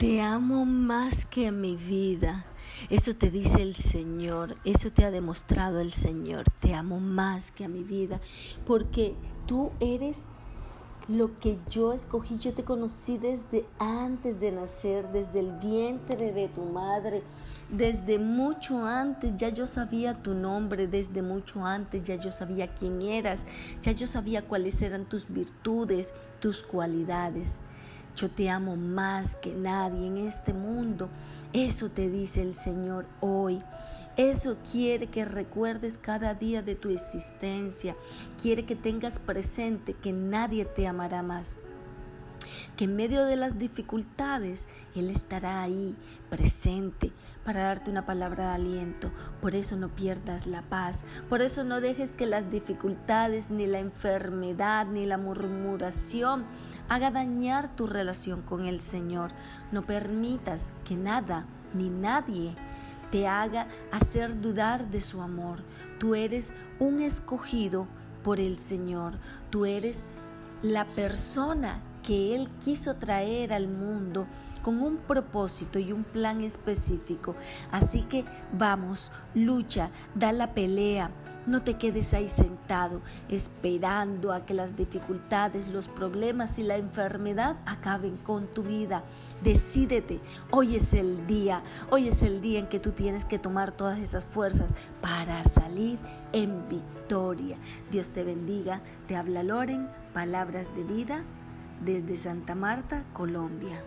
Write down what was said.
Te amo más que a mi vida. Eso te dice el Señor, eso te ha demostrado el Señor. Te amo más que a mi vida, porque tú eres lo que yo escogí. Yo te conocí desde antes de nacer, desde el vientre de tu madre, desde mucho antes. Ya yo sabía tu nombre, desde mucho antes ya yo sabía quién eras, ya yo sabía cuáles eran tus virtudes, tus cualidades. Yo te amo más que nadie en este mundo. Eso te dice el Señor hoy. Eso quiere que recuerdes cada día de tu existencia. Quiere que tengas presente que nadie te amará más que en medio de las dificultades Él estará ahí presente para darte una palabra de aliento. Por eso no pierdas la paz, por eso no dejes que las dificultades, ni la enfermedad, ni la murmuración haga dañar tu relación con el Señor. No permitas que nada ni nadie te haga hacer dudar de su amor. Tú eres un escogido por el Señor. Tú eres la persona que Él quiso traer al mundo con un propósito y un plan específico. Así que vamos, lucha, da la pelea. No te quedes ahí sentado esperando a que las dificultades, los problemas y la enfermedad acaben con tu vida. Decídete, hoy es el día, hoy es el día en que tú tienes que tomar todas esas fuerzas para salir en victoria. Dios te bendiga, te habla Loren, palabras de vida desde Santa Marta, Colombia.